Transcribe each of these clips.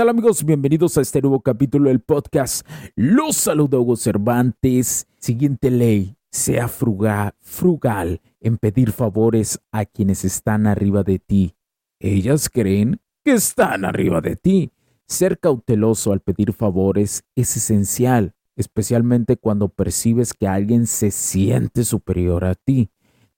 Tal amigos? Bienvenidos a este nuevo capítulo del podcast. Los saludo Hugo Cervantes. Siguiente ley, sea frugal, frugal en pedir favores a quienes están arriba de ti. Ellas creen que están arriba de ti. Ser cauteloso al pedir favores es esencial, especialmente cuando percibes que alguien se siente superior a ti.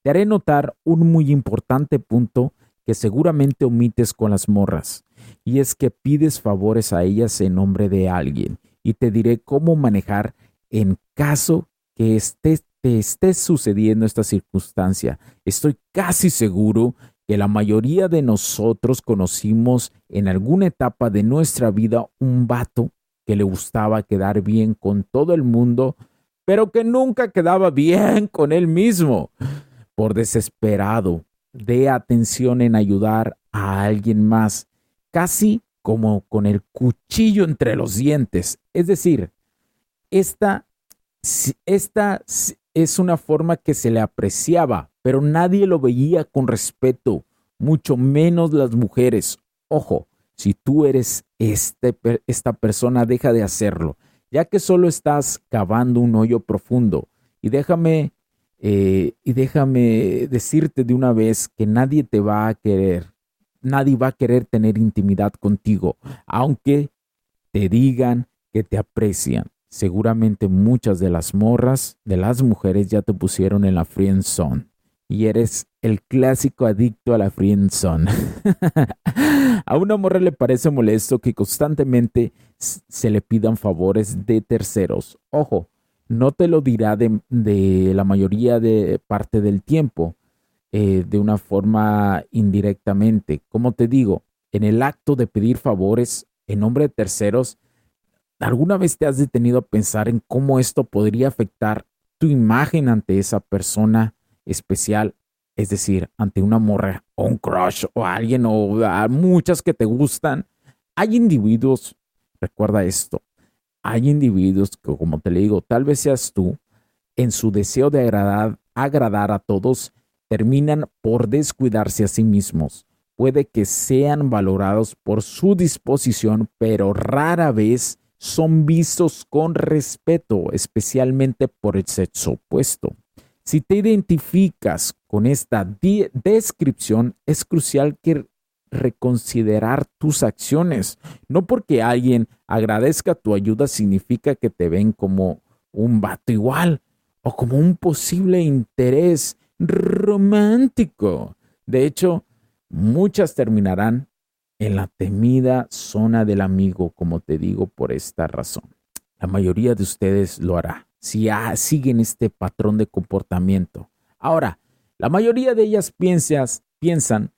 Te haré notar un muy importante punto que seguramente omites con las morras y es que pides favores a ellas en nombre de alguien y te diré cómo manejar en caso que esté, te esté sucediendo esta circunstancia. Estoy casi seguro que la mayoría de nosotros conocimos en alguna etapa de nuestra vida un vato que le gustaba quedar bien con todo el mundo, pero que nunca quedaba bien con él mismo. Por desesperado, de atención en ayudar a alguien más casi como con el cuchillo entre los dientes. Es decir, esta, esta es una forma que se le apreciaba, pero nadie lo veía con respeto, mucho menos las mujeres. Ojo, si tú eres este, esta persona, deja de hacerlo, ya que solo estás cavando un hoyo profundo. Y déjame, eh, y déjame decirte de una vez que nadie te va a querer nadie va a querer tener intimidad contigo, aunque te digan que te aprecian. Seguramente muchas de las morras, de las mujeres ya te pusieron en la friend zone y eres el clásico adicto a la friend zone. a una morra le parece molesto que constantemente se le pidan favores de terceros. Ojo, no te lo dirá de, la mayoría de parte del tiempo, eh, de una forma indirectamente. Como te digo, en el acto de pedir favores en nombre de terceros, ¿alguna vez te has detenido a pensar en cómo esto podría afectar tu imagen ante esa persona especial? Es decir, ante una morra o un crush o alguien o muchas que te gustan. Hay individuos, recuerda esto, hay individuos que, como te le digo, tal vez seas tú, en su deseo de agradar, agradar a todos, terminan por descuidarse a sí mismos. Puede que sean valorados por su disposición, pero rara vez son vistos con respeto, especialmente por el sexo opuesto. Si te identificas con esta descripción, es crucial que reconsiderar tus acciones. No porque alguien agradezca tu ayuda significa que te ven como un vato igual o como un posible interés romántico. De hecho, muchas terminarán en la temida zona del amigo, como te digo, por esta razón. La mayoría de ustedes lo hará si siguen este patrón de comportamiento. Ahora, la mayoría de ellas piensas, piensan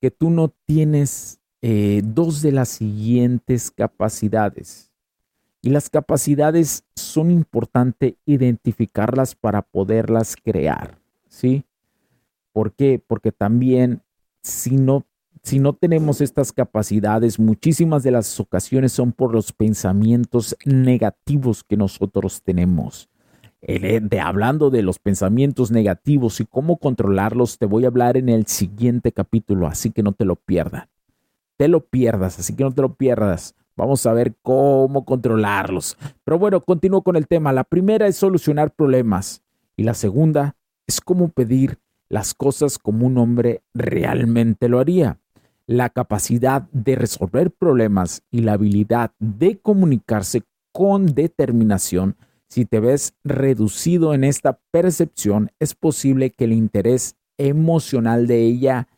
que tú no tienes eh, dos de las siguientes capacidades. Y las capacidades son importantes identificarlas para poderlas crear. ¿sí? ¿Por qué? Porque también si no, si no tenemos estas capacidades, muchísimas de las ocasiones son por los pensamientos negativos que nosotros tenemos. De, hablando de los pensamientos negativos y cómo controlarlos, te voy a hablar en el siguiente capítulo, así que no te lo pierdas. Te lo pierdas, así que no te lo pierdas. Vamos a ver cómo controlarlos. Pero bueno, continúo con el tema. La primera es solucionar problemas y la segunda es cómo pedir las cosas como un hombre realmente lo haría. La capacidad de resolver problemas y la habilidad de comunicarse con determinación. Si te ves reducido en esta percepción, es posible que el interés emocional de ella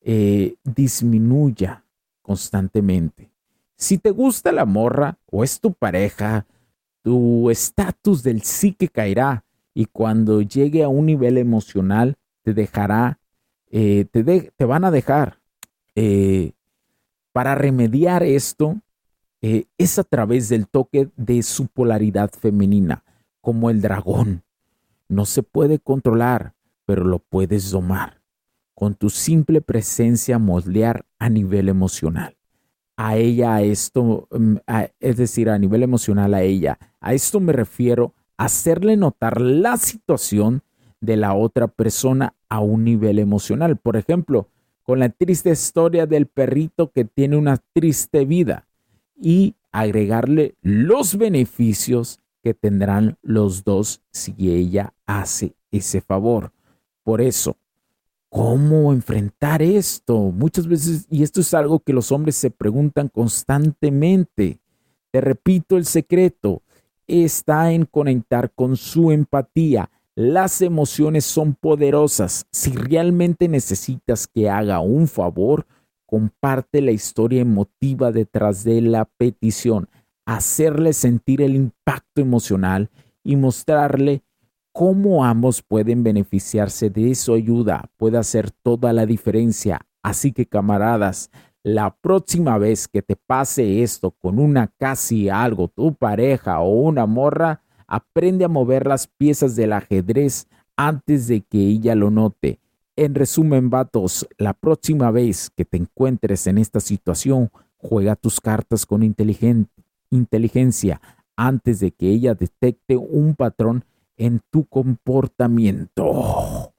eh, disminuya constantemente. Si te gusta la morra o es tu pareja, tu estatus del sí que caerá y cuando llegue a un nivel emocional te dejará, eh, te, van a dejar. Eh, para remediar esto es a través del toque de su polaridad femenina, como el dragón. No se puede controlar, pero lo puedes domar. Con tu simple presencia moldear a nivel emocional. A ella, a esto, mm, es decir, a nivel emocional a ella. A esto me refiero hacerle notar la situación de la otra persona a un nivel emocional. Por ejemplo, con la triste historia del perrito que tiene una triste vida y agregarle los beneficios que tendrán los dos si ella hace ese favor. Por eso, ¿cómo enfrentar esto? Muchas veces, y esto es algo que los hombres se preguntan constantemente. Te repito, el secreto está en conectar con su empatía. Las emociones son poderosas. Si realmente necesitas que haga un favor, comparte la historia emotiva detrás de la petición, hacerle sentir el impacto emocional y mostrarle cómo ambos pueden beneficiarse de su ayuda puede hacer toda la diferencia. Así que camaradas, la próxima vez que te pase esto con una casi algo, tu pareja o una morra, aprende a mover las piezas del ajedrez antes de que ella lo note. En resumen, vatos, la próxima vez que te encuentres en esta situación, juega tus cartas con inteligencia antes de que ella detecte un patrón en tu comportamiento.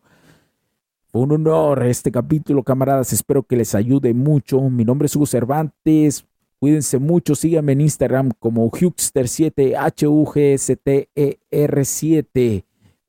Un honor este capítulo, camaradas. Espero que les ayude mucho. Mi nombre es Hugo Cervantes. Cuídense mucho. Síganme en Instagram como Hugster7, H-U-G-S-T-E-R-7.